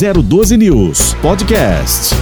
012 News Podcast.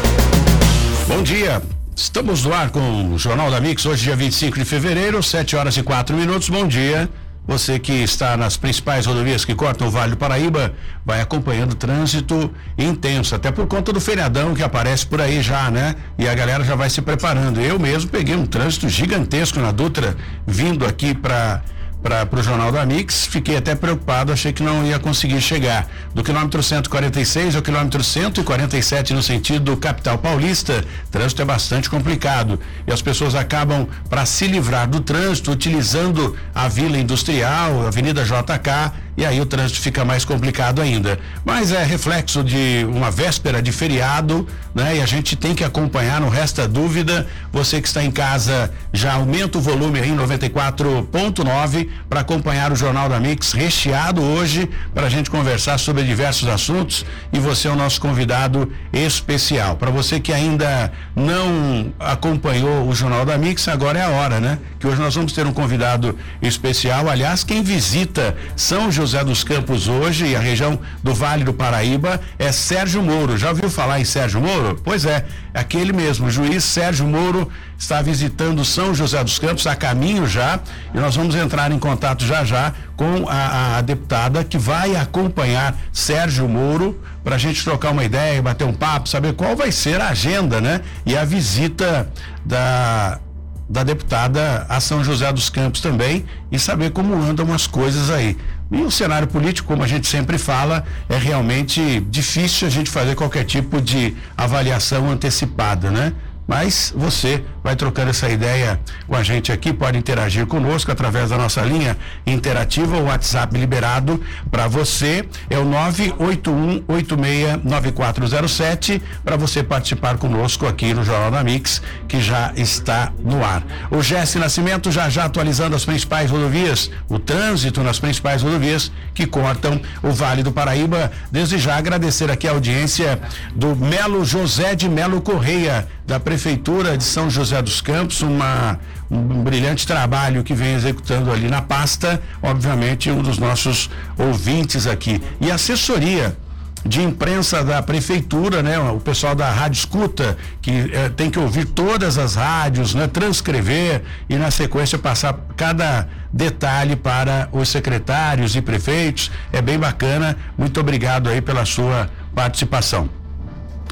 Bom dia. Estamos no ar com o Jornal da Mix, hoje dia 25 de fevereiro, 7 horas e 4 minutos. Bom dia. Você que está nas principais rodovias que cortam o Vale do Paraíba, vai acompanhando trânsito intenso, até por conta do feriadão que aparece por aí já, né? E a galera já vai se preparando. Eu mesmo peguei um trânsito gigantesco na Dutra, vindo aqui para para o Jornal da Mix, fiquei até preocupado, achei que não ia conseguir chegar. Do quilômetro 146 ao quilômetro 147 no sentido capital paulista, trânsito é bastante complicado e as pessoas acabam para se livrar do trânsito utilizando a Vila Industrial, Avenida JK e aí o trânsito fica mais complicado ainda. Mas é reflexo de uma véspera de feriado, né? E a gente tem que acompanhar, não resta dúvida. Você que está em casa já aumenta o volume aí em 94.9 para acompanhar o Jornal da Mix recheado hoje para a gente conversar sobre diversos assuntos e você é o nosso convidado especial. Para você que ainda não acompanhou o Jornal da Mix, agora é a hora, né? Que hoje nós vamos ter um convidado especial. Aliás, quem visita São José José dos Campos hoje e a região do Vale do Paraíba é Sérgio Moro. Já ouviu falar em Sérgio Moro? Pois é, aquele mesmo, o juiz Sérgio Moro está visitando São José dos Campos a caminho já e nós vamos entrar em contato já já com a, a deputada que vai acompanhar Sérgio Moro para a gente trocar uma ideia, bater um papo, saber qual vai ser a agenda, né? E a visita da da deputada a São José dos Campos também e saber como andam as coisas aí. E o cenário político, como a gente sempre fala, é realmente difícil a gente fazer qualquer tipo de avaliação antecipada, né? Mas você vai trocando essa ideia com a gente aqui, pode interagir conosco através da nossa linha interativa, o WhatsApp liberado para você é o 981869407 para você participar conosco aqui no Jornal da Mix, que já está no ar. O Jesse Nascimento já já atualizando as principais rodovias, o trânsito nas principais rodovias que cortam o Vale do Paraíba. Desde já agradecer aqui a audiência do Melo José de Melo Correia, da Prefeitura de São José dos Campos, uma, um brilhante trabalho que vem executando ali na pasta, obviamente um dos nossos ouvintes aqui. E assessoria de imprensa da prefeitura, né? O pessoal da rádio escuta, que eh, tem que ouvir todas as rádios, né? Transcrever e na sequência passar cada detalhe para os secretários e prefeitos. É bem bacana. Muito obrigado aí pela sua participação.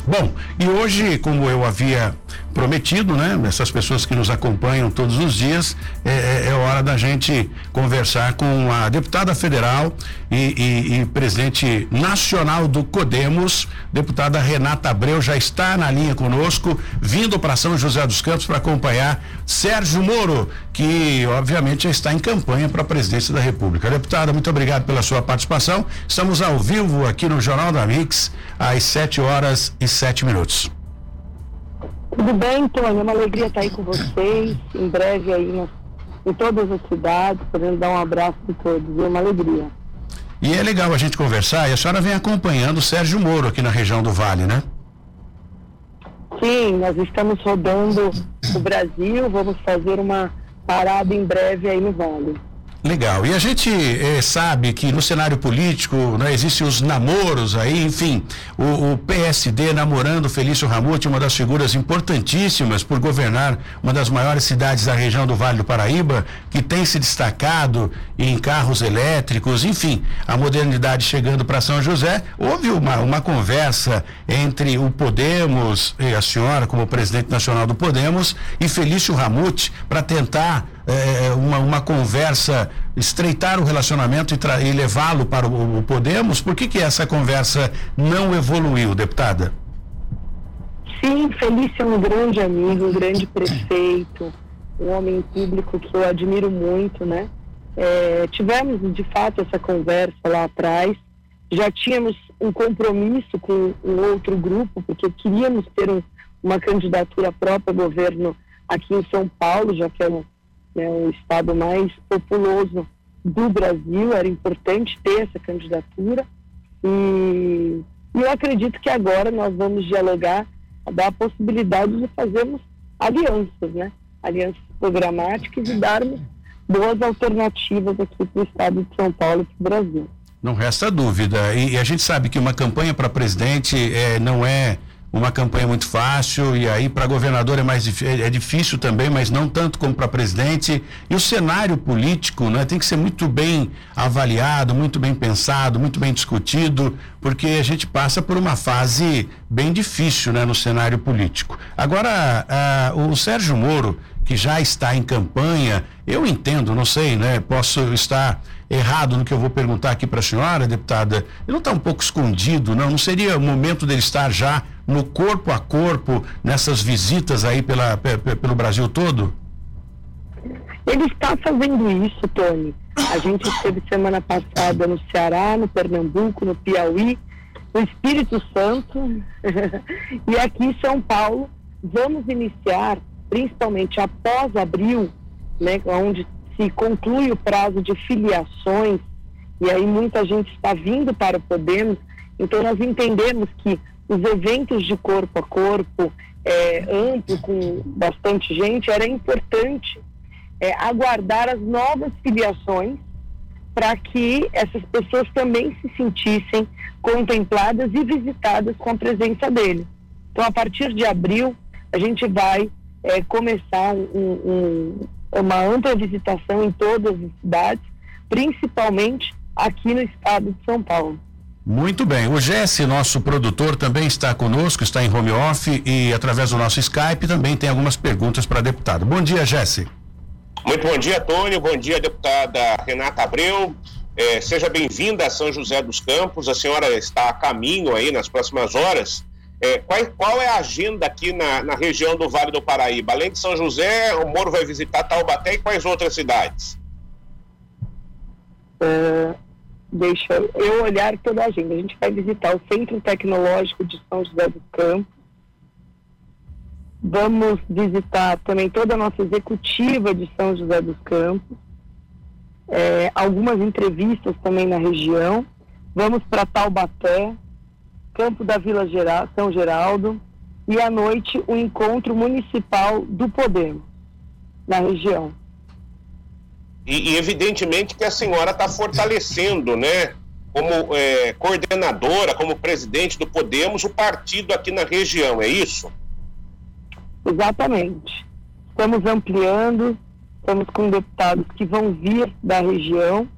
Bom, e hoje, como eu havia prometido, né? Essas pessoas que nos acompanham todos os dias, é, é, é hora da gente conversar com a deputada federal e, e, e, presidente nacional do Codemos, deputada Renata Abreu, já está na linha conosco, vindo para São José dos Campos para acompanhar Sérgio Moro, que obviamente já está em campanha para a presidência da República. Deputada, muito obrigado pela sua participação. Estamos ao vivo aqui no Jornal da Mix, às 7 horas e 7 minutos. Tudo bem, Tony? É uma alegria estar aí com vocês. Em breve aí nas, em todas as cidades, podendo dar um abraço de todos. É uma alegria. E é legal a gente conversar e a senhora vem acompanhando o Sérgio Moro aqui na região do Vale, né? Sim, nós estamos rodando o Brasil, vamos fazer uma parada em breve aí no Vale. Legal. E a gente eh, sabe que no cenário político né, existem os namoros aí, enfim, o, o, PSD namorando Felício Ramute, uma das figuras importantíssimas por governar uma das maiores cidades da região do Vale do Paraíba, que tem se destacado em carros elétricos, enfim, a modernidade chegando para São José. Houve uma, uma conversa entre o Podemos e a senhora, como presidente nacional do Podemos, e Felício Ramute para tentar é, uma, uma conversa, estreitar o relacionamento e, e levá-lo para o, o, Podemos? Por que, que essa conversa não evoluiu, deputada? Sim, Felício é um grande amigo, um grande prefeito, um homem público que eu admiro muito, né? É, tivemos de fato essa conversa lá atrás, já tínhamos um compromisso com um outro grupo, porque queríamos ter um, uma candidatura própria ao governo aqui em São Paulo, já que é um, né, o estado mais populoso do Brasil, era importante ter essa candidatura. E, e eu acredito que agora nós vamos dialogar, dar a possibilidade de fazermos alianças, né? Alianças programáticas e darmos boas alternativas aqui para o estado de São Paulo e para o Brasil. Não resta dúvida. E, e a gente sabe que uma campanha para presidente é, não é uma campanha muito fácil e aí para governador é mais é, é difícil também, mas não tanto como para presidente. E o cenário político, né, tem que ser muito bem avaliado, muito bem pensado, muito bem discutido, porque a gente passa por uma fase bem difícil, né, no cenário político. Agora, o Sérgio Moro, que já está em campanha, eu entendo, não sei, né, posso estar errado no que eu vou perguntar aqui para a senhora, deputada. Ele não está um pouco escondido, não? Não seria o momento dele estar já no corpo a corpo nessas visitas aí pela, pelo Brasil todo? Ele está fazendo isso, Tony. A gente esteve semana passada no Ceará, no Pernambuco, no Piauí, no Espírito Santo e aqui em São Paulo. Vamos iniciar, principalmente após abril, né, onde se conclui o prazo de filiações, e aí muita gente está vindo para o Podemos, então nós entendemos que os eventos de corpo a corpo, é, amplo, com bastante gente, era importante é, aguardar as novas filiações para que essas pessoas também se sentissem contempladas e visitadas com a presença dele. Então, a partir de abril, a gente vai é, começar um, um, uma ampla visitação em todas as cidades, principalmente aqui no estado de São Paulo. Muito bem. O Jesse, nosso produtor, também está conosco, está em home office e através do nosso Skype também tem algumas perguntas para deputado. Bom dia, Jesse. Muito bom dia, Tônio. Bom dia, deputada Renata Abreu. É, seja bem-vinda a São José dos Campos. A senhora está a caminho aí nas próximas horas. É, qual, qual, é a agenda aqui na, na, região do Vale do Paraíba? Além de São José, o Moro vai visitar Taubaté e quais outras cidades? É, deixa eu olhar toda a agenda. A gente vai visitar o Centro Tecnológico de São José dos Campos. Vamos visitar também toda a nossa executiva de São José dos Campos. É, algumas entrevistas também na região. Vamos para Taubaté, Campo da Vila Geral, São Geraldo. E à noite o encontro municipal do Podemos, na região. E, e evidentemente que a senhora está fortalecendo, né? Como é, coordenadora, como presidente do Podemos, o partido aqui na região, é isso? Exatamente. Estamos ampliando, estamos com deputados que vão vir da região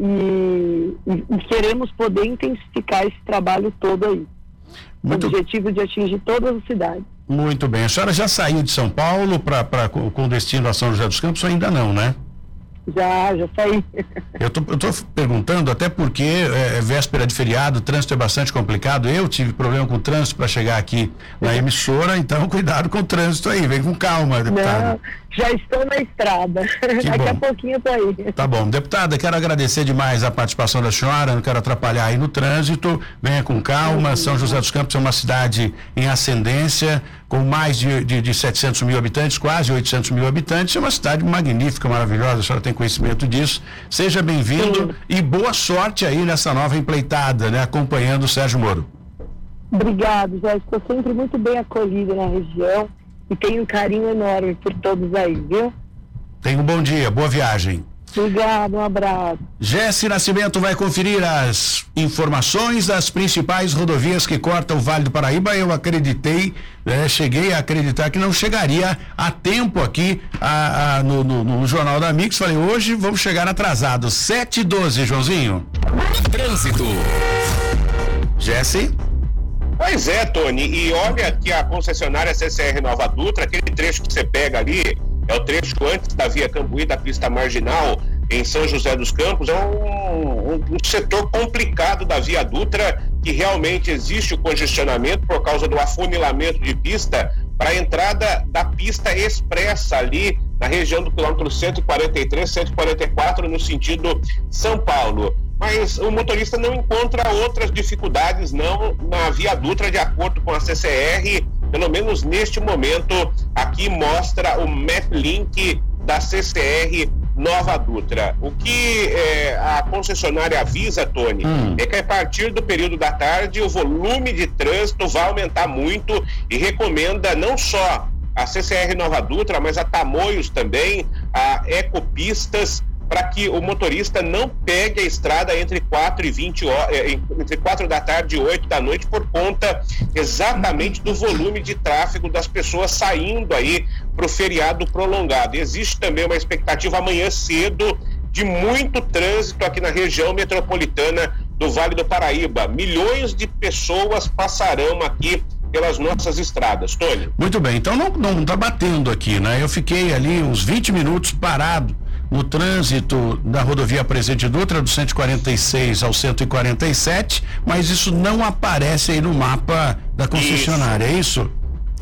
e, e, e queremos poder intensificar esse trabalho todo aí. Muito... O objetivo de atingir todas as cidades. Muito bem. A senhora já saiu de São Paulo para com destino a São José dos Campos ainda não, né? Já, já saí. Eu tô, eu tô perguntando até porque é, é, véspera de feriado, o trânsito é bastante complicado. Eu tive problema com o trânsito para chegar aqui na emissora, então cuidado com o trânsito aí, vem com calma, deputado. Não, já estou na estrada. Daqui bom. a pouquinho eu tô aí. Tá bom. Deputada, quero agradecer demais a participação da senhora, não quero atrapalhar aí no trânsito. Venha com calma. São José dos Campos é uma cidade em ascendência com mais de, de, de 700 mil habitantes, quase 800 mil habitantes. É uma cidade magnífica, maravilhosa, a senhora tem conhecimento disso. Seja bem-vindo e boa sorte aí nessa nova empleitada, né? Acompanhando o Sérgio Moro. Obrigado, já estou sempre muito bem acolhida na região e tenho um carinho enorme por todos aí, viu? Tenha um bom dia, boa viagem. Obrigado, um abraço. Jesse Nascimento vai conferir as informações das principais rodovias que cortam o Vale do Paraíba. Eu acreditei, né, cheguei a acreditar que não chegaria a tempo aqui a, a, no, no, no, Jornal da Mix. Falei, hoje vamos chegar atrasados. 7 e 12, Joãozinho. Trânsito. Jesse? Pois é, Tony. E olha que a concessionária CCR Nova Dutra, aquele trecho que você pega ali, é o trecho antes da Via Cambuí, da pista marginal, em São José dos Campos, é um, um, um, setor complicado da Via Dutra, que realmente existe o congestionamento por causa do afunilamento de pista para a entrada da pista expressa ali na região do quilômetro 143, 144, no sentido São Paulo. Mas o motorista não encontra outras dificuldades não na Via Dutra, de acordo com a CCR, pelo menos neste momento, aqui mostra o map link da CCR Nova Dutra. O que é, a concessionária avisa, Tony, hum. é que a partir do período da tarde o volume de trânsito vai aumentar muito e recomenda não só a CCR Nova Dutra, mas a Tamoios também, a Ecopistas, para que o motorista não pegue a estrada entre 4 e 20 horas, eh, entre 4 da tarde e 8 da noite, por conta exatamente do volume de tráfego das pessoas saindo aí para o feriado prolongado. Existe também uma expectativa amanhã cedo de muito trânsito aqui na região metropolitana do Vale do Paraíba. Milhões de pessoas passarão aqui pelas nossas estradas. Tony. Muito bem, então não, não tá batendo aqui, né? Eu fiquei ali uns 20 minutos parado no trânsito da rodovia Presidente Dutra, do 146 ao 147, mas isso não aparece aí no mapa da concessionária, isso. é isso?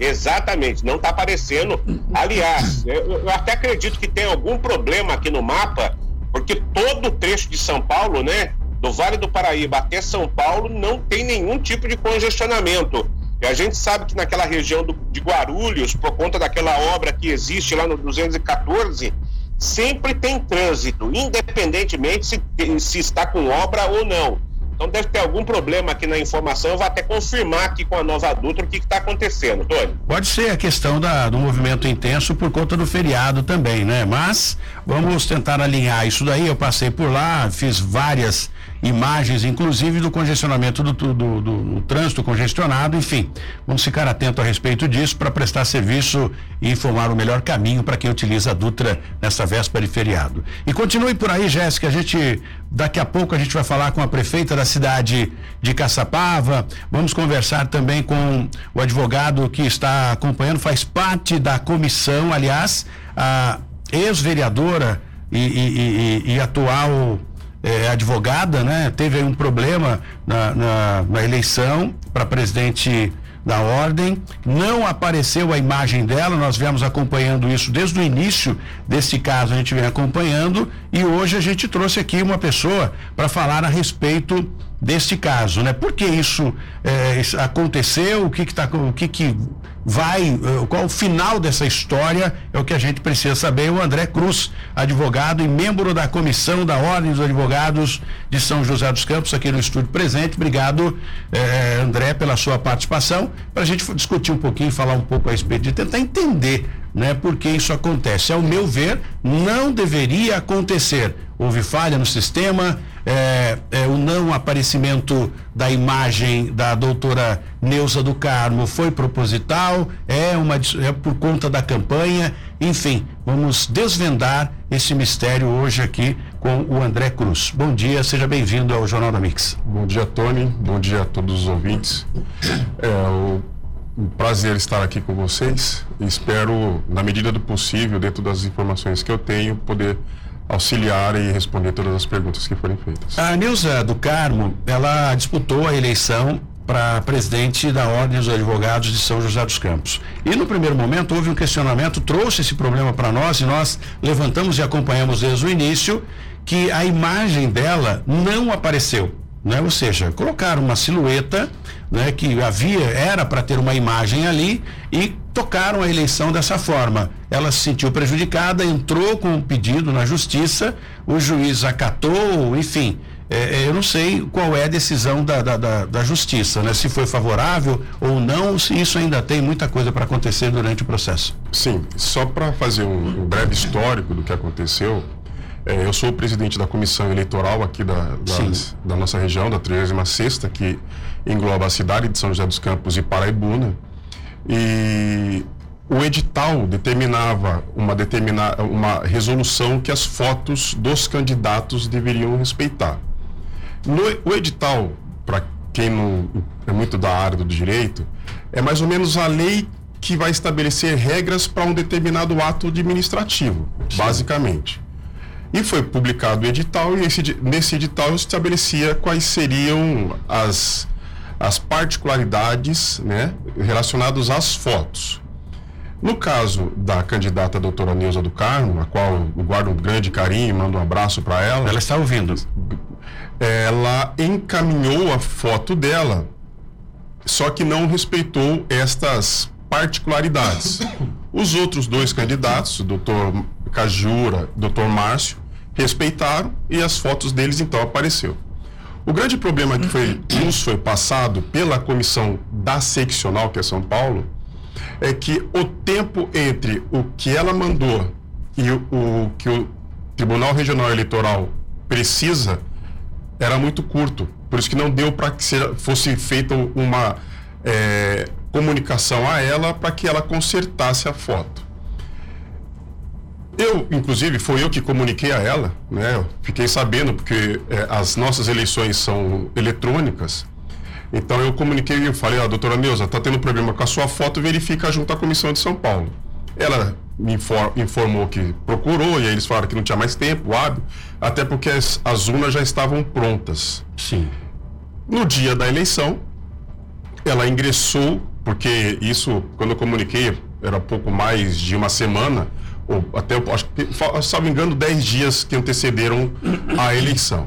Exatamente, não está aparecendo. Aliás, eu, eu, até acredito que tem algum problema aqui no mapa, porque todo o trecho de São Paulo, né, do Vale do Paraíba até São Paulo, não tem nenhum tipo de congestionamento. E a gente sabe que naquela região do, de Guarulhos, por conta daquela obra que existe lá no 214, sempre tem trânsito, independentemente se, se está com obra ou não. Então deve ter algum problema aqui na informação. Eu vou até confirmar aqui com a nova Dutra o que está acontecendo, Tony. Pode ser a questão da, do movimento intenso por conta do feriado também, né? Mas vamos tentar alinhar isso daí. Eu passei por lá, fiz várias imagens, inclusive do congestionamento do, do, do, do trânsito congestionado, enfim, vamos ficar atento a respeito disso para prestar serviço e informar o melhor caminho para quem utiliza a Dutra nessa véspera de feriado. E continue por aí, Jéssica, a gente daqui a pouco a gente vai falar com a prefeita da cidade de Caçapava, vamos conversar também com o advogado que está acompanhando, faz parte da comissão, aliás, a ex-vereadora e, e, e, e atual é, advogada, né? Teve um problema na, na, na eleição para presidente da ordem, não apareceu a imagem dela, nós viemos acompanhando isso desde o início desse caso, a gente vem acompanhando e hoje a gente trouxe aqui uma pessoa para falar a respeito deste caso, né? Por que isso é, aconteceu? O que que tá, o que que vai, eh, qual o final dessa história é o que a gente precisa saber. O André Cruz, advogado e membro da comissão da Ordem dos Advogados de São José dos Campos, aqui no estúdio presente. Obrigado, eh, André, pela sua participação, para a gente discutir um pouquinho, falar um pouco a respeito de tentar entender né, por que isso acontece. Ao meu ver, não deveria acontecer. Houve falha no sistema, é, é, o não aparecimento da imagem da doutora Neuza do Carmo foi proposital, é, uma, é por conta da campanha, enfim, vamos desvendar esse mistério hoje aqui com o André Cruz. Bom dia, seja bem-vindo ao Jornal da Mix. Bom dia, Tony, bom dia a todos os ouvintes. É o, um prazer estar aqui com vocês espero, na medida do possível, dentro das informações que eu tenho, poder auxiliar e responder todas as perguntas que forem feitas. A Neuza do Carmo, ela disputou a eleição para presidente da Ordem dos Advogados de São José dos Campos. E no primeiro momento houve um questionamento, trouxe esse problema para nós e nós levantamos e acompanhamos desde o início que a imagem dela não apareceu, né? Ou seja, colocaram uma silhueta, né, que havia era para ter uma imagem ali e tocaram a eleição dessa forma. Ela se sentiu prejudicada, entrou com um pedido na justiça, o juiz acatou, enfim. É, é, eu não sei qual é a decisão da, da, da, da, justiça, né? Se foi favorável ou não, se isso ainda tem muita coisa para acontecer durante o processo. Sim, só para fazer um, um, breve histórico do que aconteceu, é, eu sou o presidente da comissão eleitoral aqui da, da nossa região, da 36 que engloba a cidade de São José dos Campos e Paraibuna. E o edital determinava uma, determina, uma resolução que as fotos dos candidatos deveriam respeitar. No, o edital, para quem não é muito da área do direito, é mais ou menos a lei que vai estabelecer regras para um determinado ato administrativo, Sim. basicamente. E foi publicado o edital, e esse, nesse edital estabelecia quais seriam as as particularidades né, relacionadas às fotos. No caso da candidata doutora Neuza do Carmo, a qual eu guardo um grande carinho e mando um abraço para ela. Ela está ouvindo. Ela encaminhou a foto dela, só que não respeitou estas particularidades. Os outros dois candidatos, o doutor Cajura, doutor Márcio, respeitaram e as fotos deles então apareceu. O grande problema que foi, nos foi passado pela comissão da seccional, que é São Paulo, é que o tempo entre o que ela mandou e o, o que o Tribunal Regional Eleitoral precisa era muito curto. Por isso que não deu para que fosse feita uma é, comunicação a ela para que ela consertasse a foto. Eu, inclusive, foi eu que comuniquei a ela, né? Eu fiquei sabendo, porque é, as nossas eleições são eletrônicas. Então eu comuniquei e falei, ó, oh, doutora Neuza, tá tendo problema com a sua foto, verifica junto à Comissão de São Paulo. Ela me informou que procurou, e aí eles falaram que não tinha mais tempo, hábil, até porque as, as urnas já estavam prontas. Sim. No dia da eleição, ela ingressou, porque isso, quando eu comuniquei, era pouco mais de uma semana, ou até, acho que, salvo engano, 10 dias que antecederam a eleição.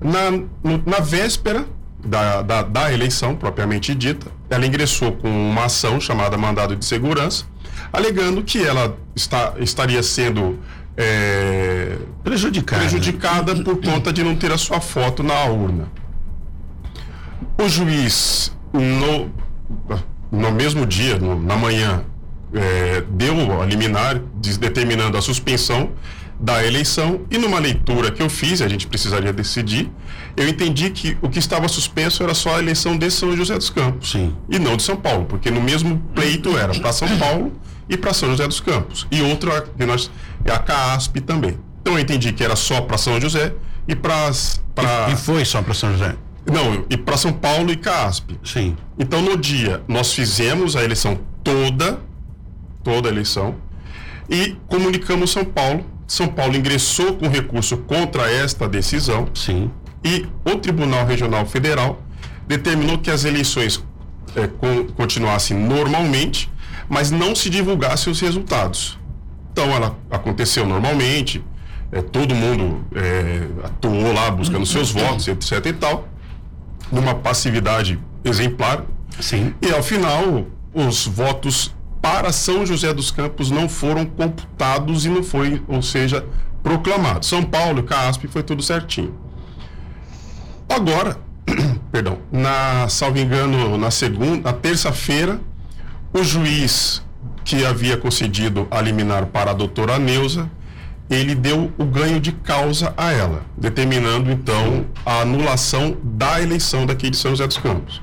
Na, no, na véspera da, da, da, eleição, propriamente dita, ela ingressou com uma ação chamada mandado de segurança, alegando que ela está, estaria sendo é, prejudicada. prejudicada por conta de não ter a sua foto na urna. O juiz, no, no mesmo dia, no, na manhã, é, deu a liminar determinando a suspensão da eleição e numa leitura que eu fiz, a gente precisaria decidir, eu entendi que o que estava suspenso era só a eleição de São José dos Campos Sim. e não de São Paulo, porque no mesmo pleito era para São Paulo e para São José dos Campos e outra que nós é a CASP também. Então eu entendi que era só para São José e para e, e foi só para São José. Não, e para São Paulo e CASP. Sim. Então no dia nós fizemos a eleição toda toda a eleição, e comunicamos São Paulo. São Paulo ingressou com recurso contra esta decisão. Sim. E o Tribunal Regional Federal determinou que as eleições é, com, continuassem normalmente, mas não se divulgassem os resultados. Então ela aconteceu normalmente, é, todo mundo é, atuou lá buscando seus votos, etc e tal, numa passividade exemplar. Sim. E ao final, os votos para São José dos Campos não foram computados e não foi, ou seja, proclamado. São Paulo, CASP, foi tudo certinho. Agora, perdão, na, salvo engano, na segunda, na terça-feira, o juiz que havia concedido a liminar para a doutora Neuza, ele deu o ganho de causa a ela, determinando então a anulação da eleição daqui de São José dos Campos.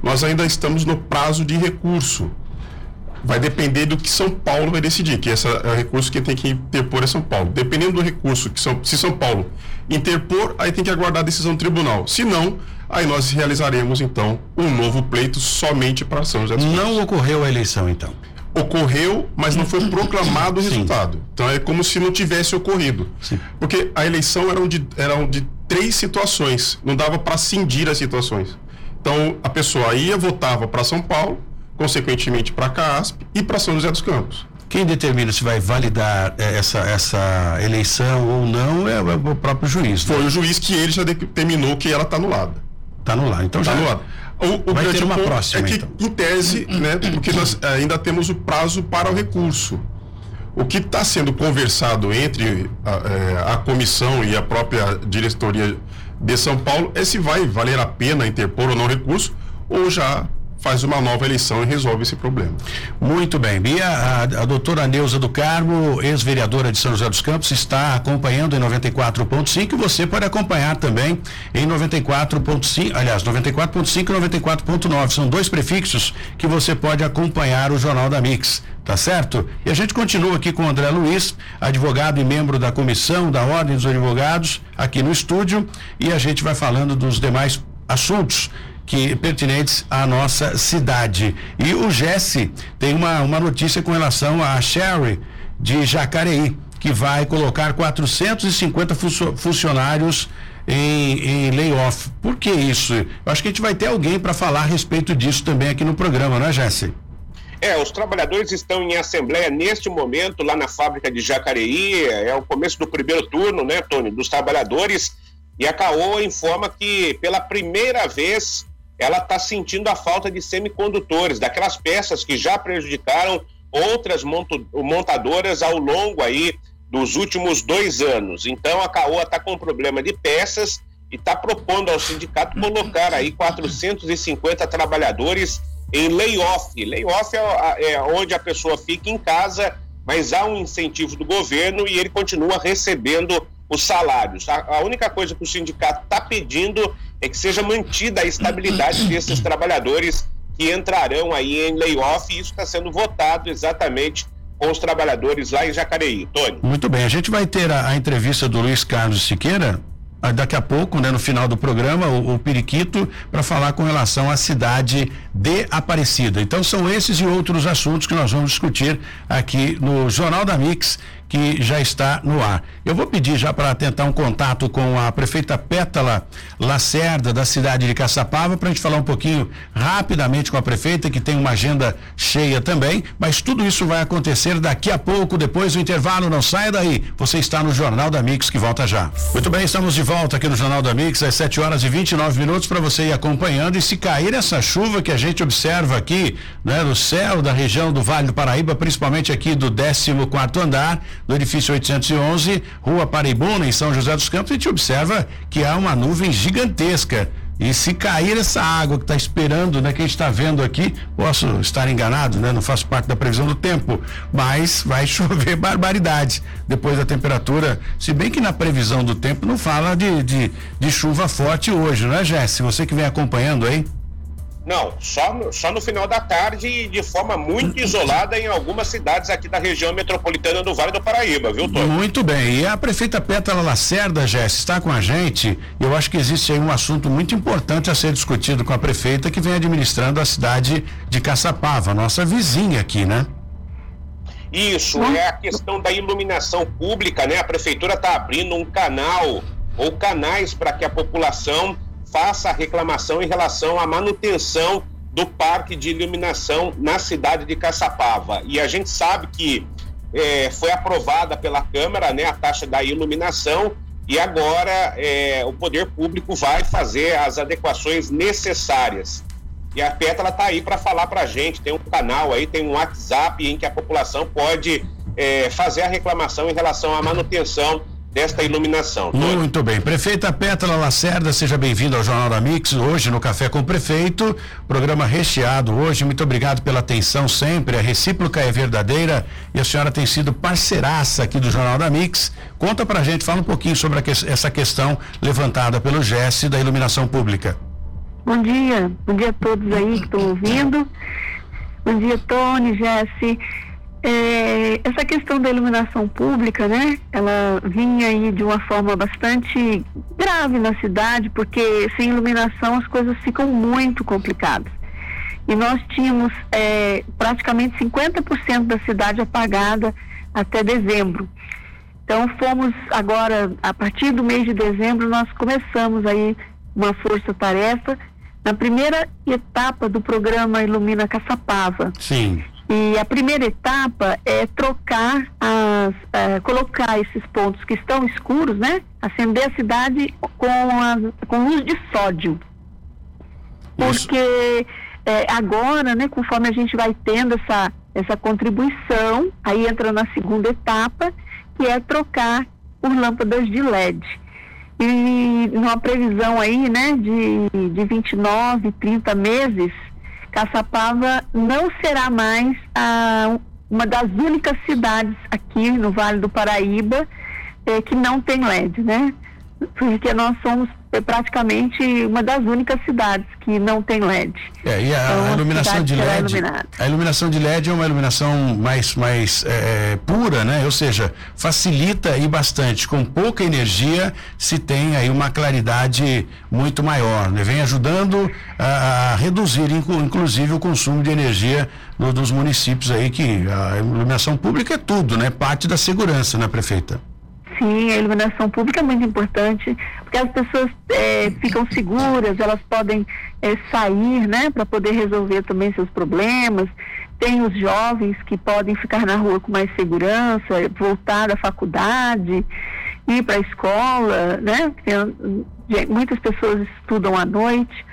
Nós ainda estamos no prazo de recurso vai depender do que São Paulo vai decidir, que esse é o recurso que tem que interpor é São Paulo. Dependendo do recurso que São, se São Paulo interpor, aí tem que aguardar a decisão do tribunal. Se não, aí nós realizaremos então um novo pleito somente para São José dos Não ocorreu a eleição então? Ocorreu, mas não foi proclamado o resultado. Então é como se não tivesse ocorrido. Sim. Porque a eleição era de, era de três situações, não dava para cindir as situações. Então a pessoa ia, votava para São Paulo, consequentemente para a CASP e para São José dos Campos. Quem determina se vai validar eh, essa, essa eleição ou não é o próprio juiz. Né? Foi o juiz que ele já determinou que ela está anulada. Está anulada. Então tá já. Anulada. O, o vai ter uma próxima. É que, então. em tese, né, porque nós ainda temos o prazo para o recurso. O que está sendo conversado entre a, eh, a, comissão e a própria diretoria de São Paulo é se vai valer a pena interpor ou não recurso, ou já faz uma nova eleição e resolve esse problema. Muito bem. Bia, a, a doutora Neuza do Carmo, ex-vereadora de São José dos Campos, está acompanhando em 94.5 e você pode acompanhar também em 94.5, aliás, 94.5 e 94.9. São dois prefixos que você pode acompanhar o Jornal da Mix. Tá certo? E a gente continua aqui com o André Luiz, advogado e membro da comissão da Ordem dos Advogados, aqui no estúdio, e a gente vai falando dos demais assuntos que pertinentes à nossa cidade. E o Jesse tem uma, uma notícia com relação a Sherry de Jacareí, que vai colocar 450 funcionários em, em layoff. Por que isso? Eu acho que a gente vai ter alguém para falar a respeito disso também aqui no programa, não é, Jesse? É, os trabalhadores estão em assembleia neste momento lá na fábrica de Jacareí. É o começo do primeiro turno, né, Tony, dos trabalhadores. E a CAO informa que pela primeira vez ela está sentindo a falta de semicondutores, daquelas peças que já prejudicaram outras montadoras ao longo aí dos últimos dois anos. Então a Caoa está com problema de peças e está propondo ao sindicato colocar aí 450 trabalhadores em layoff. Layoff é, é onde a pessoa fica em casa mas há um incentivo do governo e ele continua recebendo os salários. A única coisa que o sindicato está pedindo é que seja mantida a estabilidade desses trabalhadores que entrarão aí em layoff e isso está sendo votado exatamente com os trabalhadores lá em Jacareí. Tony. Muito bem, a gente vai ter a, a entrevista do Luiz Carlos Siqueira ah, daqui a pouco, né, no final do programa, o, o Periquito, para falar com relação à cidade de Aparecida. Então são esses e outros assuntos que nós vamos discutir aqui no Jornal da Mix que já está no ar. Eu vou pedir já para tentar um contato com a prefeita Pétala Lacerda, da cidade de Caçapava, para a gente falar um pouquinho rapidamente com a prefeita, que tem uma agenda cheia também, mas tudo isso vai acontecer daqui a pouco, depois do intervalo. Não saia daí. Você está no Jornal da Mix, que volta já. Muito bem, estamos de volta aqui no Jornal da Mix, às 7 horas e 29 minutos, para você ir acompanhando. E se cair essa chuva que a gente observa aqui, né, no céu da região do Vale do Paraíba, principalmente aqui do 14 quarto andar, do edifício 811, Rua Paraibuna, em São José dos Campos, a gente observa que há uma nuvem gigantesca. E se cair essa água que está esperando, né, que a gente está vendo aqui, posso estar enganado, né? Não faço parte da previsão do tempo, mas vai chover barbaridade depois da temperatura. Se bem que na previsão do tempo não fala de, de, de chuva forte hoje, não é, Jesse? Você que vem acompanhando aí. Não, só no, só no final da tarde e de forma muito isolada em algumas cidades aqui da região metropolitana do Vale do Paraíba, viu, Tom? Muito bem. E a prefeita Pétala Lacerda, Jéssica, está com a gente. Eu acho que existe aí um assunto muito importante a ser discutido com a prefeita que vem administrando a cidade de Caçapava, nossa vizinha aqui, né? Isso, é a questão da iluminação pública, né? A prefeitura está abrindo um canal ou canais para que a população faça a reclamação em relação à manutenção do parque de iluminação na cidade de Caçapava. E a gente sabe que é, foi aprovada pela Câmara né, a taxa da iluminação e agora é, o poder público vai fazer as adequações necessárias. E a Pétala está aí para falar para a gente. Tem um canal aí, tem um WhatsApp em que a população pode é, fazer a reclamação em relação à manutenção desta iluminação. Muito bem. Prefeita Pétala Lacerda, seja bem-vinda ao Jornal da Mix, hoje no Café com o Prefeito, programa recheado hoje, muito obrigado pela atenção sempre, a recíproca é verdadeira e a senhora tem sido parceiraça aqui do Jornal da Mix. Conta pra gente, fala um pouquinho sobre que, essa questão levantada pelo Jesse da iluminação pública. Bom dia, bom dia a todos aí que estão ouvindo. Bom dia, Tony, Jesse. É, essa questão da iluminação pública, né? Ela vinha aí de uma forma bastante grave na cidade, porque sem iluminação as coisas ficam muito complicadas. E nós tínhamos é, praticamente 50% da cidade apagada até dezembro. Então fomos agora, a partir do mês de dezembro, nós começamos aí uma força-tarefa na primeira etapa do programa Ilumina Caçapava. Sim. E a primeira etapa é trocar, as, é, colocar esses pontos que estão escuros, né? Acender a cidade com, a, com luz de sódio. Porque é, agora, né, conforme a gente vai tendo essa, essa contribuição, aí entra na segunda etapa, que é trocar por lâmpadas de LED. E numa previsão aí, né, de, de 29, 30 meses, Caçapava não será mais ah, uma das únicas cidades aqui no Vale do Paraíba eh, que não tem LED, né? Porque nós somos é praticamente uma das únicas cidades que não tem LED. É, e a, então, a iluminação de LED, a iluminação de LED é uma iluminação mais, mais é, pura, né? Ou seja, facilita e bastante. Com pouca energia se tem aí uma claridade muito maior, né? Vem ajudando a, a reduzir, inclusive, o consumo de energia no, dos municípios aí, que a iluminação pública é tudo, né? Parte da segurança, né, prefeita? Sim, a iluminação pública é muito importante, porque as pessoas é, ficam seguras, elas podem é, sair, né, para poder resolver também seus problemas. Tem os jovens que podem ficar na rua com mais segurança, voltar à faculdade, ir para a escola, né? Tem, muitas pessoas estudam à noite.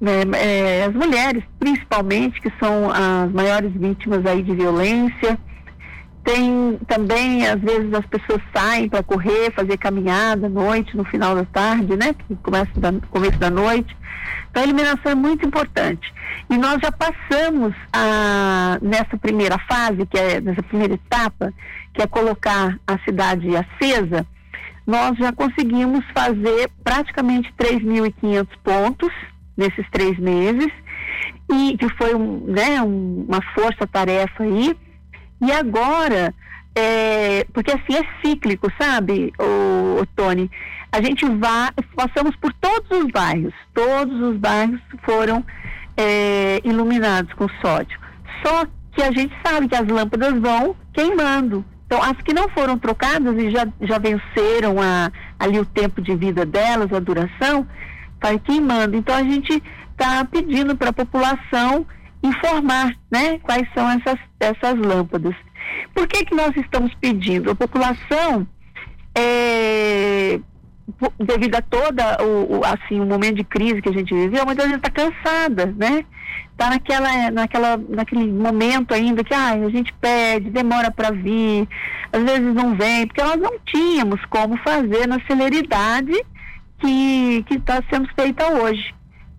Né, é, as mulheres, principalmente, que são as maiores vítimas aí de violência. Tem também, às vezes, as pessoas saem para correr, fazer caminhada à noite, no final da tarde, né? Que começa da, começo da noite. Então, a iluminação é muito importante. E nós já passamos a, nessa primeira fase, que é nessa primeira etapa, que é colocar a cidade acesa, nós já conseguimos fazer praticamente 3.500 pontos nesses três meses, e que foi um, né, um, uma força-tarefa aí. E agora, é, porque assim é cíclico, sabe, o, o Tony? A gente vai, passamos por todos os bairros, todos os bairros foram é, iluminados com sódio. Só que a gente sabe que as lâmpadas vão queimando. Então, as que não foram trocadas e já, já venceram a, ali o tempo de vida delas, a duração, vai queimando. Então, a gente está pedindo para a população informar né, quais são essas, essas lâmpadas. Por que, que nós estamos pedindo? A população, é, devido a toda o, o, assim, o momento de crise que a gente viveu, muitas vezes está cansada, né? Está naquela, naquela, naquele momento ainda que ah, a gente pede, demora para vir, às vezes não vem, porque nós não tínhamos como fazer na celeridade que está sendo feita hoje.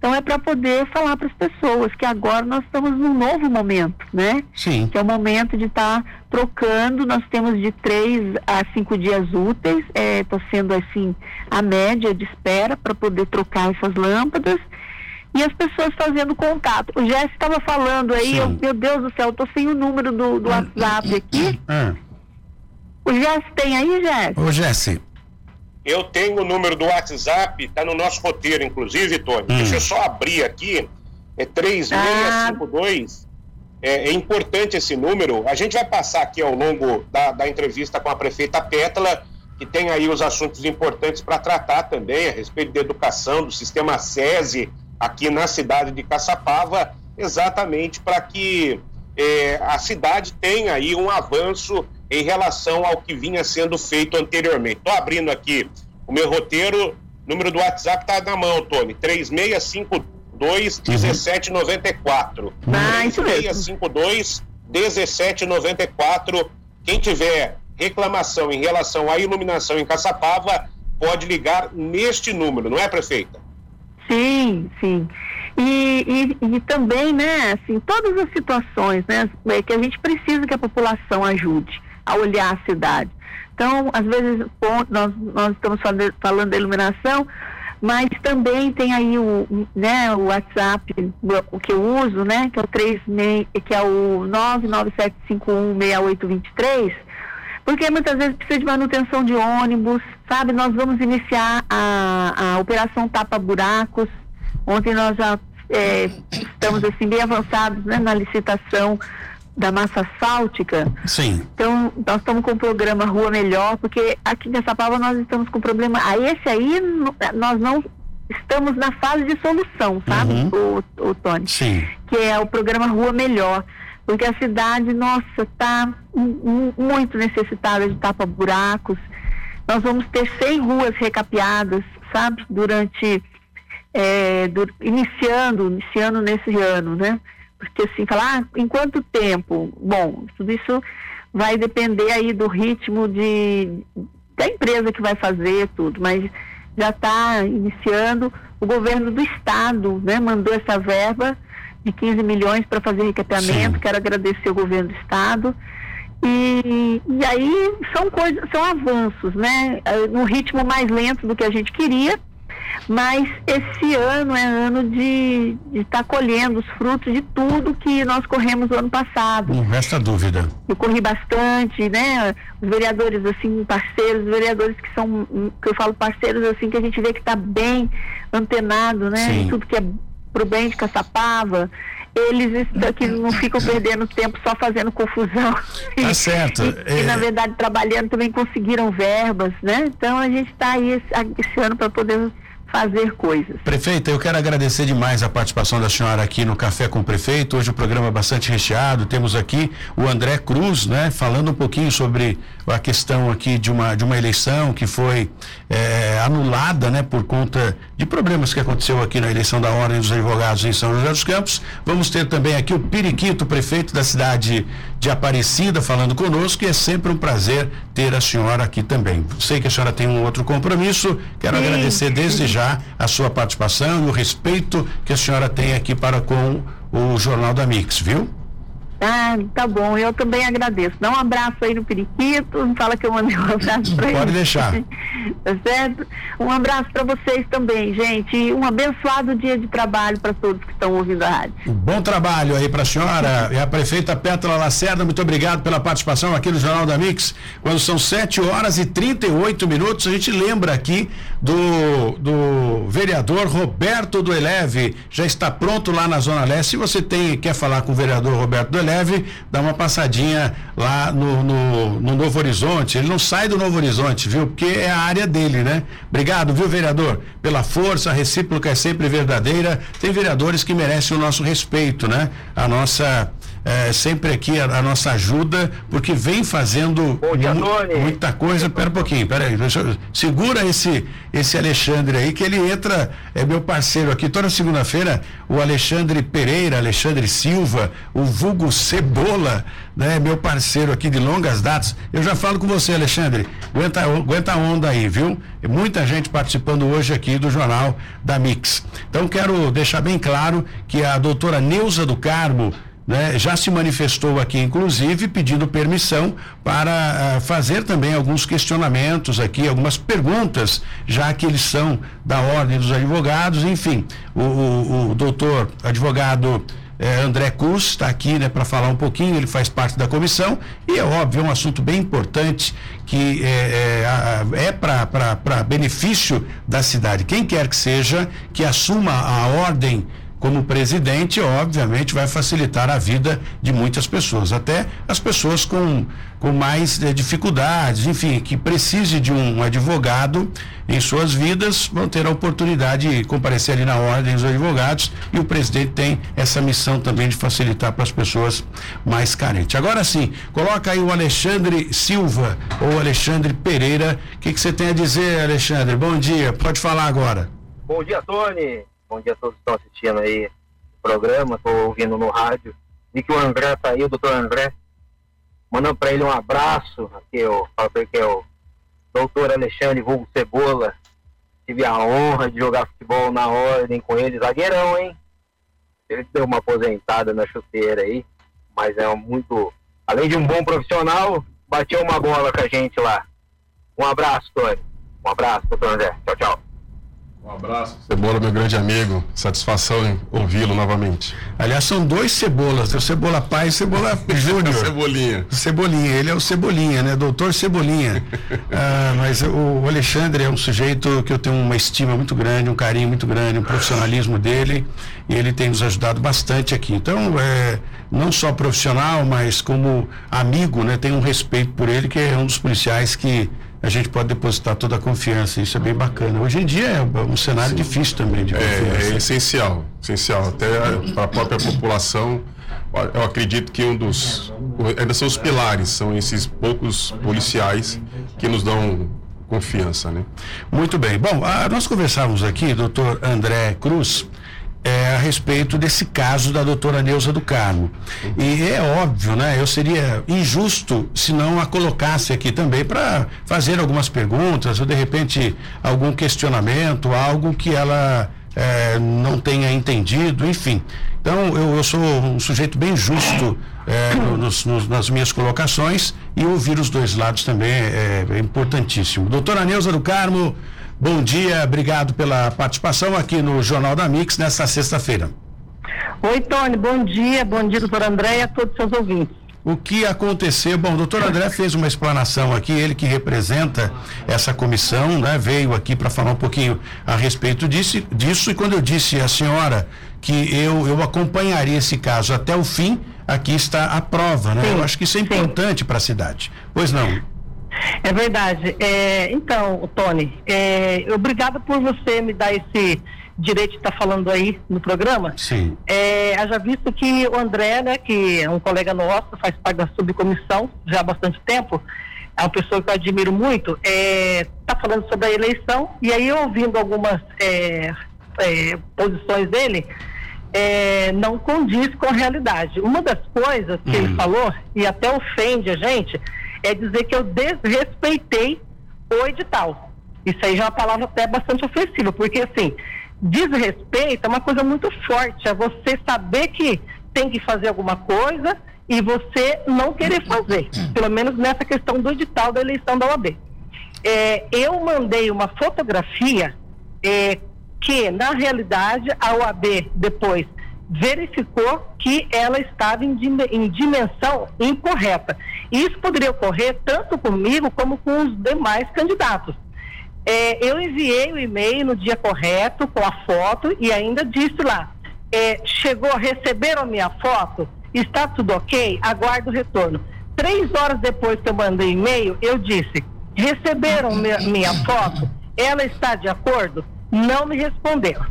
Então é para poder falar para as pessoas que agora nós estamos num novo momento, né? Sim. Que é o momento de estar tá trocando. Nós temos de três a cinco dias úteis, está é, sendo assim a média de espera para poder trocar essas lâmpadas e as pessoas fazendo contato. O Jesse estava falando aí, eu, meu Deus do céu, estou sem o número do, do WhatsApp aqui. Ah. O Jesse tem aí, Jesse? Ô, Jesse. Eu tenho o número do WhatsApp, está no nosso roteiro, inclusive, Tony. Hum. Deixa eu só abrir aqui. É 3652. Ah. É, é, importante esse número. A gente vai passar aqui ao longo da, da entrevista com a prefeita Pétala, que tem aí os assuntos importantes para tratar também a respeito da educação, do sistema SESI aqui na cidade de Caçapava, exatamente para que é, a cidade tenha aí um avanço em relação ao que vinha sendo feito anteriormente. Estou abrindo aqui o meu roteiro, número do WhatsApp está na mão, Tony, 3652 1794. Ah, isso 3652 1794. Quem tiver reclamação em relação à iluminação em Caçapava, pode ligar neste número, não é, prefeita? Sim, sim. E, e, e, também, né, assim, todas as situações, né, é que a gente precisa que a população ajude a olhar a cidade. Então, às vezes, nós, nós estamos falando, falando da iluminação, mas também tem aí o, né, o WhatsApp, o que eu uso, né, que é o 3, que é o 997516823, porque muitas vezes precisa de manutenção de ônibus, sabe? Nós vamos iniciar a, a operação Tapa Buracos. Ontem nós já é, estamos assim bem avançados né, na licitação da massa asfáltica. Sim. Então, nós estamos com o programa Rua Melhor, porque aqui nessa prova nós estamos com problema. A esse aí, nós não estamos na fase de solução, sabe, uhum. o, o Tony? Sim. Que é o programa Rua Melhor. Porque a cidade, nossa, está muito necessitada de tapa-buracos. Nós vamos ter 100 ruas recapeadas, sabe, durante. É, do, iniciando, iniciando nesse ano, né? Porque assim, falar, ah, em quanto tempo? Bom, tudo isso vai depender aí do ritmo de da empresa que vai fazer tudo, mas já está iniciando. O governo do estado, né, mandou essa verba de 15 milhões para fazer recapeamento. Quero agradecer o governo do estado. E, e aí são coisas, são avanços, né? No ritmo mais lento do que a gente queria, mas esse ano é ano de estar tá colhendo os frutos de tudo que nós corremos no ano passado. Não resta dúvida. Eu corri bastante, né? Os vereadores, assim, parceiros, vereadores que são, que eu falo parceiros, assim, que a gente vê que está bem antenado, né? Sim. Tudo que é pro bem de Caçapava eles que não ficam perdendo tempo só fazendo confusão. Tá certo. E, é... e, na verdade, trabalhando também conseguiram verbas, né? Então a gente está aí esse, esse ano para poder fazer coisas. Prefeita, eu quero agradecer demais a participação da senhora aqui no Café com o Prefeito. Hoje o programa é bastante recheado. Temos aqui o André Cruz, né, falando um pouquinho sobre a questão aqui de uma, de uma eleição que foi é, anulada, né, por conta de problemas que aconteceu aqui na eleição da Ordem dos Advogados em São José dos Campos. Vamos ter também aqui o Periquito, prefeito da cidade de Aparecida, falando conosco, e é sempre um prazer ter a senhora aqui também. Sei que a senhora tem um outro compromisso, quero Sim. agradecer desde já a sua participação e o respeito que a senhora tem aqui para com o Jornal da Mix, viu? Ah, tá bom, eu também agradeço. Dá um abraço aí no Periquito, fala que eu mandei um abraço para ele. Pode deixar. tá certo? Um abraço para vocês também, gente. E um abençoado dia de trabalho para todos que estão ouvindo a rádio. Bom trabalho aí para a senhora e a prefeita Pétala Lacerda. Muito obrigado pela participação aqui no Jornal da Mix. Quando são 7 horas e 38 minutos, a gente lembra aqui do, do vereador Roberto do Eleve. Já está pronto lá na Zona Leste. Se você tem, quer falar com o vereador Roberto do Eleve, dá uma passadinha lá no, no, no Novo Horizonte. Ele não sai do Novo Horizonte, viu? Porque é a área dele, né? Obrigado, viu, vereador? Pela força, a recíproca é sempre verdadeira. Tem vereadores que merecem o nosso respeito, né? A nossa é, sempre aqui a, a, nossa ajuda, porque vem fazendo dia, mu muita coisa. Pera um pouquinho, pera aí. Segura esse, esse Alexandre aí, que ele entra, é meu parceiro aqui. Toda segunda-feira, o Alexandre Pereira, Alexandre Silva, o vulgo Cebola, né? Meu parceiro aqui de longas datas. Eu já falo com você, Alexandre. Aguenta, aguenta a onda aí, viu? Muita gente participando hoje aqui do Jornal da Mix. Então, quero deixar bem claro que a doutora Neuza do Carmo, né, já se manifestou aqui, inclusive, pedindo permissão para uh, fazer também alguns questionamentos aqui, algumas perguntas, já que eles são da Ordem dos Advogados, enfim, o, o, o doutor advogado eh, André Cruz está aqui né, para falar um pouquinho, ele faz parte da comissão e é óbvio, é um assunto bem importante que é, é, é para benefício da cidade. Quem quer que seja que assuma a ordem como presidente, obviamente, vai facilitar a vida de muitas pessoas, até as pessoas com, com mais eh, dificuldades, enfim, que precise de um advogado em suas vidas, vão ter a oportunidade de comparecer ali na ordem dos advogados e o presidente tem essa missão também de facilitar para as pessoas mais carentes. Agora sim, coloca aí o Alexandre Silva ou Alexandre Pereira. O que, que você tem a dizer, Alexandre? Bom dia, pode falar agora. Bom dia, Tony. Bom dia a todos que estão assistindo aí o programa, estou ouvindo no rádio. Vi que o André está aí, o doutor André. Mandando para ele um abraço. Aqui eu falo para ele que é o doutor Alexandre Vulgo Cebola. Tive a honra de jogar futebol na ordem com ele, zagueirão, hein? Ele deu uma aposentada na chuteira aí, mas é um muito. Além de um bom profissional, bateu uma bola com a gente lá. Um abraço, Tony. Um abraço, doutor André. Tchau, tchau. Um abraço, Cebola, meu grande amigo. Satisfação em ouvi-lo novamente. Aliás, são dois Cebolas, o Cebola Pai e Cebola Júnior. Cebolinha. Cebolinha, ele é o Cebolinha, né? Doutor Cebolinha. ah, mas o Alexandre é um sujeito que eu tenho uma estima muito grande, um carinho muito grande, um profissionalismo dele, e ele tem nos ajudado bastante aqui. Então, é, não só profissional, mas como amigo, né? Tenho um respeito por ele, que é um dos policiais que a gente pode depositar toda a confiança. Isso é bem bacana. Hoje em dia é um cenário Sim. difícil também de confiança. É, é essencial, essencial. Até para a própria população, eu acredito que um dos. Ainda são os pilares, são esses poucos policiais que nos dão confiança, né? Muito bem. Bom, a, nós conversávamos aqui, doutor André Cruz, é, a respeito desse caso da doutora Neuza do Carmo. E é óbvio, né? Eu seria injusto se não a colocasse aqui também para fazer algumas perguntas ou de repente algum questionamento, algo que ela é, não tenha entendido, enfim. Então eu, eu sou um sujeito bem justo é, nos, nos, nas minhas colocações e ouvir os dois lados também é, é importantíssimo. Doutora Neuza do Carmo, Bom dia, obrigado pela participação aqui no Jornal da Mix nesta sexta-feira. Oi, Tony, bom dia, bom dia, doutor André e a todos os seus ouvintes. O que aconteceu? Bom, o doutor André fez uma explanação aqui, ele que representa essa comissão, né, veio aqui para falar um pouquinho a respeito disso, disso, e quando eu disse à senhora que eu, eu acompanharia esse caso até o fim, aqui está a prova, né? Sim, eu acho que isso é importante para a cidade. Pois não? É verdade. É, então, Tony, é, obrigado por você me dar esse direito de estar tá falando aí no programa. Sim. É, já visto que o André, né, que é um colega nosso, faz parte da subcomissão já há bastante tempo, é uma pessoa que eu admiro muito, está é, tá falando sobre a eleição, e aí ouvindo algumas é, é, posições dele, é, não condiz com a realidade. Uma das coisas que ele uhum. falou, e até ofende a gente, é dizer que eu desrespeitei o edital. Isso aí já é uma palavra até bastante ofensiva, porque assim, desrespeito é uma coisa muito forte, é você saber que tem que fazer alguma coisa e você não querer fazer, pelo menos nessa questão do edital da eleição da OAB. É, eu mandei uma fotografia é, que, na realidade, a OAB depois verificou que ela estava em, em dimensão incorreta. Isso poderia ocorrer tanto comigo como com os demais candidatos. É, eu enviei o e-mail no dia correto, com a foto, e ainda disse lá: é, chegou, receberam minha foto? Está tudo ok? Aguardo o retorno. Três horas depois que eu mandei e-mail, eu disse: receberam minha, minha foto? Ela está de acordo? não me respondeu.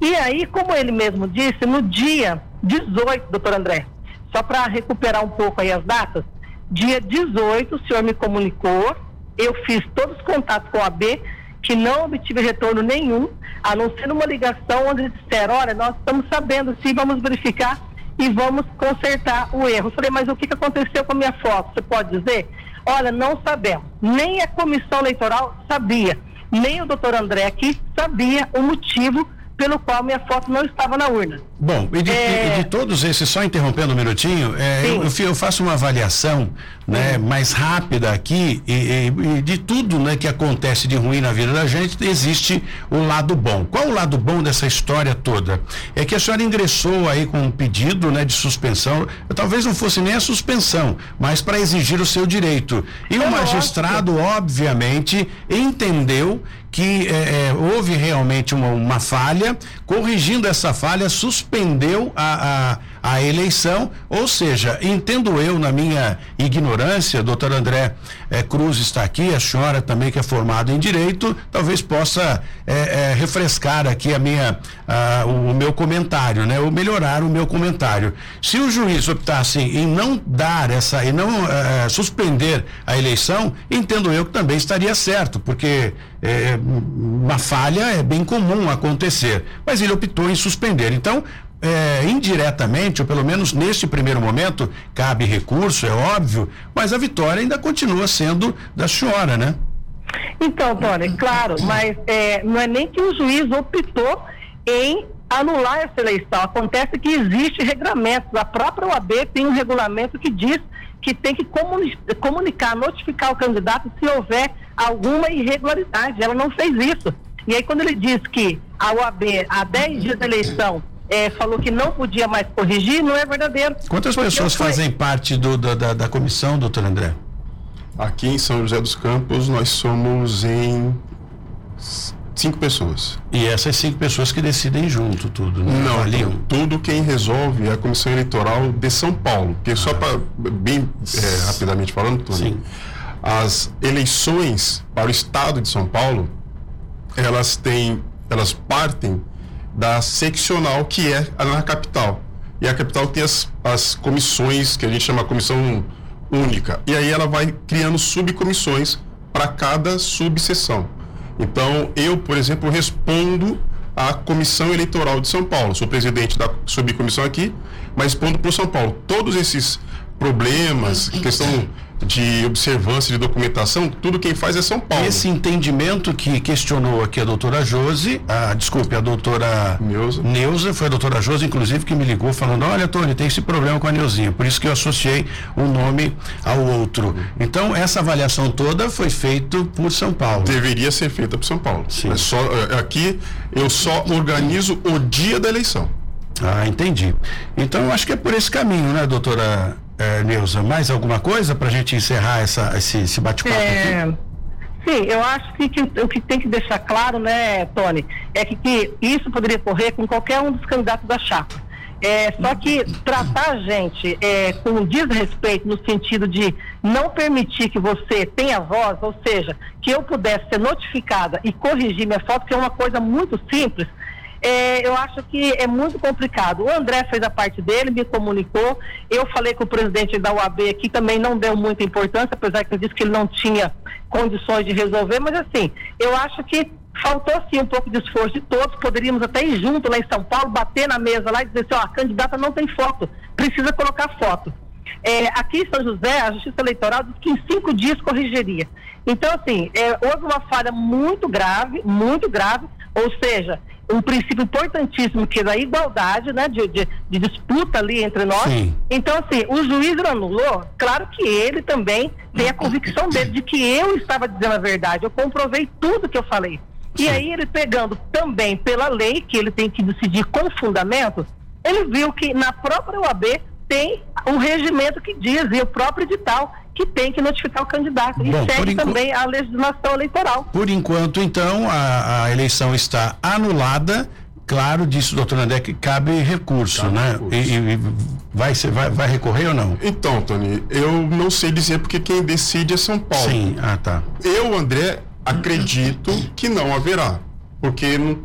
E aí, como ele mesmo disse, no dia 18, doutor André, só para recuperar um pouco aí as datas, dia 18 o senhor me comunicou, eu fiz todos os contatos com a B, que não obtive retorno nenhum, a não ser uma ligação onde eles disseram, olha, nós estamos sabendo sim, vamos verificar e vamos consertar o erro. Eu falei, mas o que, aconteceu com a minha foto? Você pode dizer? Olha, não sabemos. Nem a comissão eleitoral sabia nem o doutor André aqui sabia o motivo pelo qual minha foto não estava na urna. Bom, e de, é... de todos esses, só interrompendo um minutinho, é, eu, eu, faço uma avaliação né, mais rápida aqui e, e, e, de tudo né, que acontece de ruim na vida da gente, existe o lado bom. Qual o lado bom dessa história toda? É que a senhora ingressou aí com um pedido né, de suspensão, talvez não fosse nem a suspensão, mas para exigir o seu direito. E é o magistrado, obviamente, entendeu que é, é, houve realmente uma, uma, falha, corrigindo essa falha, suspendeu a, a a eleição, ou seja, entendo eu na minha ignorância, doutor André eh, Cruz está aqui, a senhora também que é formada em direito, talvez possa eh, eh, refrescar aqui a minha, ah, o, o, meu comentário, né? Ou melhorar o meu comentário. Se o juiz optasse em não dar essa, e não suspender a eleição, entendo eu que também estaria certo, porque uma falha é bem comum acontecer, mas ele optou em suspender. Então, é, indiretamente, ou pelo menos neste primeiro momento, cabe recurso, é óbvio, mas a vitória ainda continua sendo da senhora, né? Então, Tony, claro, mas é, não é nem que o juiz optou em anular essa eleição. Acontece que existe regulamento. A própria OAB tem um regulamento que diz que tem que comunicar, notificar o candidato se houver alguma irregularidade. Ela não fez isso. E aí, quando ele diz que a OAB, há 10 dias da eleição, é, falou que não podia mais corrigir, não é verdadeiro. Quantas pessoas fazem parte do, da, da, da, comissão, doutor André? Aqui em São José dos Campos, nós somos em cinco pessoas. E essas cinco pessoas que decidem junto tudo, né? Não, Avaliam. tudo quem resolve é a Comissão Eleitoral de São Paulo. Porque ah. só para, bem é, rapidamente falando, Tony, Sim. as eleições para o Estado de São Paulo, elas têm, elas partem da seccional que é na capital. E a capital tem as, as comissões, que a gente chama comissão única. E aí ela vai criando subcomissões para cada subseção. Então, eu, por exemplo, respondo à Comissão Eleitoral de São Paulo. Sou presidente da subcomissão aqui, mas respondo para o São Paulo. Todos esses problemas, questão de observância de documentação, tudo quem faz é São Paulo. Esse entendimento que questionou aqui a doutora Josi, a, desculpe, a doutora Neuza. Neuza, foi a doutora Josi, inclusive, que me ligou falando, olha, Tony, tem esse problema com a Neuzinha, por isso que eu associei um nome ao outro. Então, essa avaliação toda foi feita por São Paulo. Deveria ser feita por São Paulo. Sim. Mas só, é, aqui eu só organizo o dia da eleição. Ah, entendi. Então, eu acho que é por esse caminho, né, doutora é, Neuza, mais alguma coisa para a gente encerrar essa, esse, esse bate-papo é... aqui? Sim, eu acho que, que, o que tem que deixar claro, né, Tony, é que, que isso poderia ocorrer com qualquer um dos candidatos da chapa. É, só que tratar a gente é, com desrespeito no sentido de não permitir que você tenha voz, ou seja, que eu pudesse ser notificada e corrigir minha foto, que é uma coisa muito simples, é, eu acho que é muito complicado. O André fez a parte dele, me comunicou. Eu falei com o presidente da UAB aqui, também não deu muita importância, apesar que ele disse que ele não tinha condições de resolver, mas assim, eu acho que faltou sim um pouco de esforço de todos, poderíamos até ir junto lá em São Paulo, bater na mesa lá e dizer assim, ó, a candidata não tem foto, precisa colocar foto. É, aqui em São José, a Justiça Eleitoral disse que em cinco dias corrigiria. Então, assim, é, houve uma falha muito grave, muito grave, ou seja, um princípio importantíssimo que é da igualdade, né, de, de, de disputa ali entre nós. Sim. Então, assim, o juiz anulou, claro que ele também tem a convicção dele de que eu estava dizendo a verdade, eu comprovei tudo que eu falei. E aí ele pegando também pela lei, que ele tem que decidir com fundamento, ele viu que na própria UAB tem um regimento que diz, e o próprio edital, que tem que notificar o candidato. Bom, e segue também a legislação eleitoral. Por enquanto, então, a, a eleição está anulada. Claro, disse o doutor André que cabe recurso, cabe né? Recurso. E, e, vai, ser, vai, vai recorrer ou não? Então, Tony, eu não sei dizer porque quem decide é São Paulo. Sim, ah tá. Eu, André, acredito que não haverá, porque não,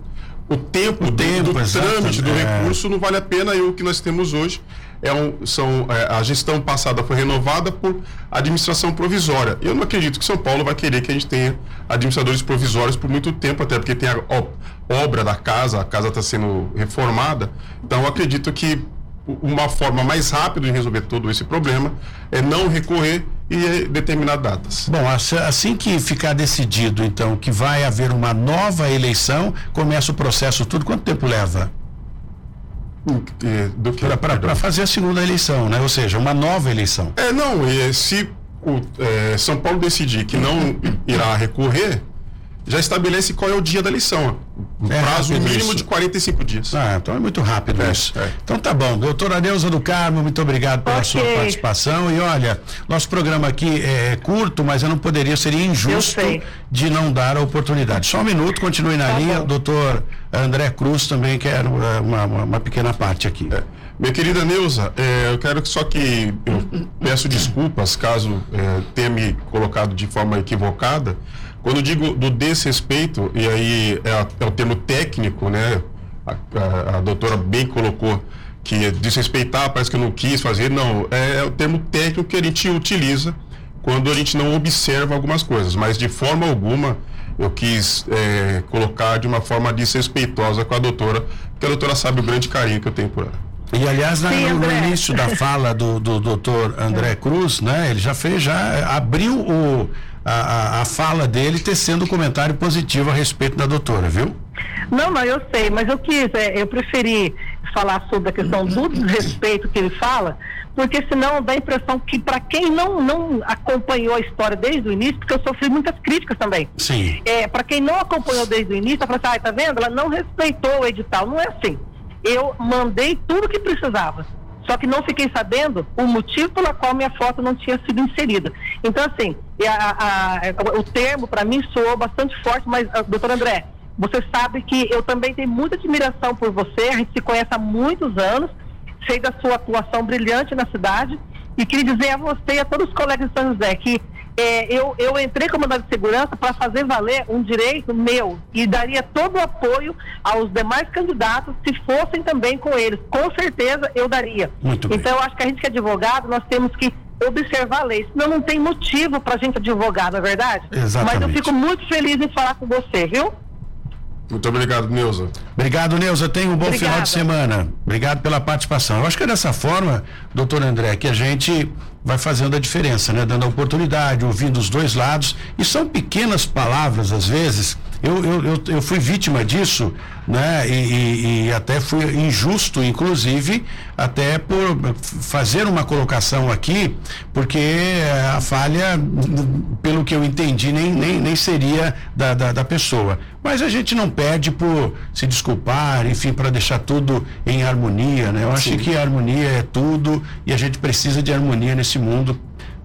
o tempo, o tempo do, do trâmite do é. recurso não vale a pena e o que nós temos hoje é um, são, é, a gestão passada foi renovada por administração provisória. Eu não acredito que São Paulo vai querer que a gente tenha administradores provisórios por muito tempo, até porque tem a obra da casa, a casa está sendo reformada. Então, eu acredito que uma forma mais rápida de resolver todo esse problema é não recorrer e determinar datas. Bom, assim que ficar decidido, então, que vai haver uma nova eleição, começa o processo tudo. Quanto tempo leva? Para fazer a segunda eleição, né? Ou seja, uma nova eleição. É, não, e se o é, São Paulo decidir que não irá recorrer, já estabelece qual é o dia da eleição. Um é prazo mínimo isso. de 45 dias. Ah, então é muito rápido é, isso. É. Então tá bom. Doutora Neuza do Carmo, muito obrigado pela okay. sua participação. E olha, nosso programa aqui é curto, mas eu não poderia, seria injusto de não dar a oportunidade. Só um minuto, continue na tá linha. Bom. Doutor André Cruz também quer uma, uma, uma pequena parte aqui. É. Minha querida Neuza, é, eu quero só que eu peço desculpas caso é, tenha me colocado de forma equivocada. Quando digo do desrespeito, e aí é, é o termo técnico, né? A, a, a, doutora bem colocou que desrespeitar parece que eu não quis fazer. Não, é, é o termo técnico que a gente utiliza quando a gente não observa algumas coisas. Mas de forma alguma eu quis é, colocar de uma forma desrespeitosa com a doutora, porque a doutora sabe o grande carinho que eu tenho por ela. E aliás, Sim, no, início da fala do, do doutor André Cruz, né, ele já fez, já abriu o a, a, fala dele tecendo um comentário positivo a respeito da doutora, viu? Não, não, eu sei, mas eu quis, é, eu preferi falar sobre a questão do desrespeito que ele fala, porque senão dá a impressão que para quem não, não acompanhou a história desde o início, porque eu sofri muitas críticas também. Sim. É, para quem não acompanhou desde o início, ela falou assim, ah, tá vendo? Ela não respeitou o edital. Não é assim. Eu mandei tudo que precisava. Só que não fiquei sabendo o motivo pela qual minha foto não tinha sido inserida. Então, assim, a, a, o termo para mim soou bastante forte, mas, ah, doutor André, você sabe que eu também tenho muita admiração por você, a gente se conhece há muitos anos, sei da sua atuação brilhante na cidade, e queria dizer a você e a todos os colegas de São José que é, eu, eu entrei como mandado de segurança para fazer valer um direito meu e daria todo o apoio aos demais candidatos se fossem também com eles. Com certeza eu daria. Muito então eu acho que a gente que é advogado, nós temos que observar a lei. Senão não tem motivo para a gente advogar, não é verdade? Exatamente. Mas eu fico muito feliz em falar com você, viu? Muito obrigado, Neuza. Obrigado, Neuza. Tenha um bom Obrigada. final de semana. Obrigado pela participação. Eu acho que é dessa forma, doutor André, que a gente vai fazendo a diferença, né? Dando a oportunidade, ouvindo os dois lados. E são pequenas palavras, às vezes. Eu, eu, eu, eu fui vítima disso, né? E, e, e, até fui injusto, inclusive, até por fazer uma colocação aqui, porque a falha, pelo que eu entendi, nem, nem, nem seria da, da, da pessoa. Mas a gente não pede por se desculpar, enfim, para deixar tudo em harmonia, né? Eu Sim. acho que a harmonia é tudo e a gente precisa de harmonia nesse mundo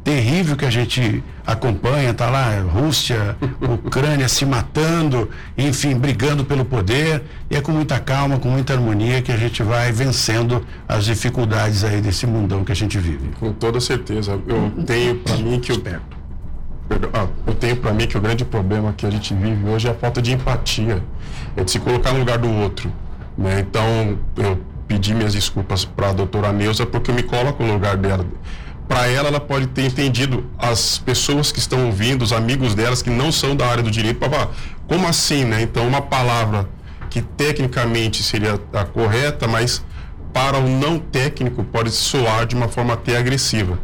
terrível que a gente acompanha, tá lá Rússia, Ucrânia se matando, enfim, brigando pelo poder, e é com muita calma, com muita harmonia que a gente vai vencendo as dificuldades aí desse mundão que a gente vive. Com toda certeza. Eu tenho para mim que o ah, eu tenho para mim que o grande problema que a gente vive hoje é a falta de empatia, é de se colocar no lugar do outro. Né? Então, eu pedi minhas desculpas para a doutora Neuza porque eu me coloco no lugar dela. Para ela, ela pode ter entendido as pessoas que estão ouvindo, os amigos delas que não são da área do direito, para como assim, né? Então, uma palavra que tecnicamente seria a correta, mas para o não técnico pode soar de uma forma até agressiva.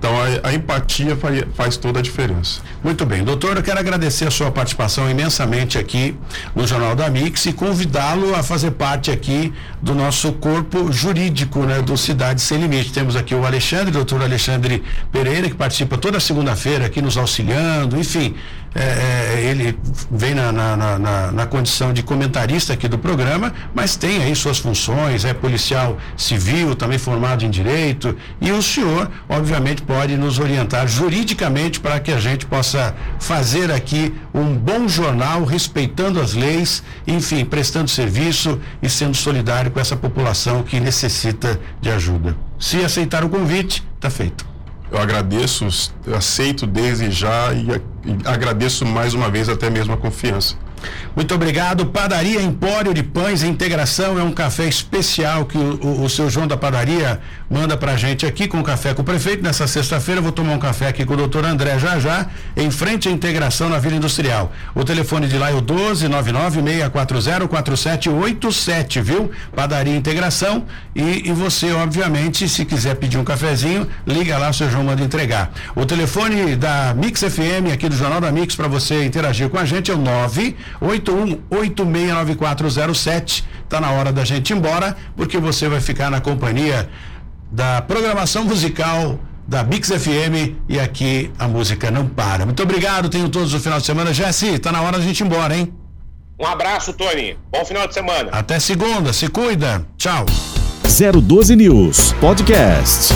Então a, a empatia faz, faz, toda a diferença. Muito bem, doutor, eu quero agradecer a sua participação imensamente aqui no Jornal da Mix e convidá-lo a fazer parte aqui do nosso corpo jurídico, né, do Cidade Sem Limite. Temos aqui o Alexandre, doutor Alexandre Pereira, que participa toda segunda-feira aqui nos auxiliando, enfim, é, é, ele vem na, na, na, na, condição de comentarista aqui do programa, mas tem aí suas funções, é policial civil, também formado em direito, e o senhor, obviamente, pode nos orientar juridicamente para que a gente possa fazer aqui um bom jornal, respeitando as leis, enfim, prestando serviço e sendo solidário com essa população que necessita de ajuda. Se aceitar o convite, está feito. Eu agradeço, aceito desde já e, e agradeço mais uma vez até mesmo a confiança. Muito obrigado. Padaria Empório de Pães Integração é um café especial que o, o, o seu João da Padaria manda pra gente aqui com café com o prefeito. Nessa sexta-feira vou tomar um café aqui com o doutor André já já, em frente à integração na Vila Industrial. O telefone de lá é o 12 4787, viu? Padaria Integração. E, e você, obviamente, se quiser pedir um cafezinho, liga lá, o seu João manda entregar. O telefone da Mix FM, aqui do Jornal da Mix, para você interagir com a gente é o 9 81869407. Tá na hora da gente ir embora, porque você vai ficar na companhia da programação musical da Bix FM e aqui a música não para. Muito obrigado, tenho todos o final de semana. Jesse, tá na hora da gente ir embora, hein? Um abraço, Tony. Bom final de semana. Até segunda, se cuida. Tchau. 012 News Podcast.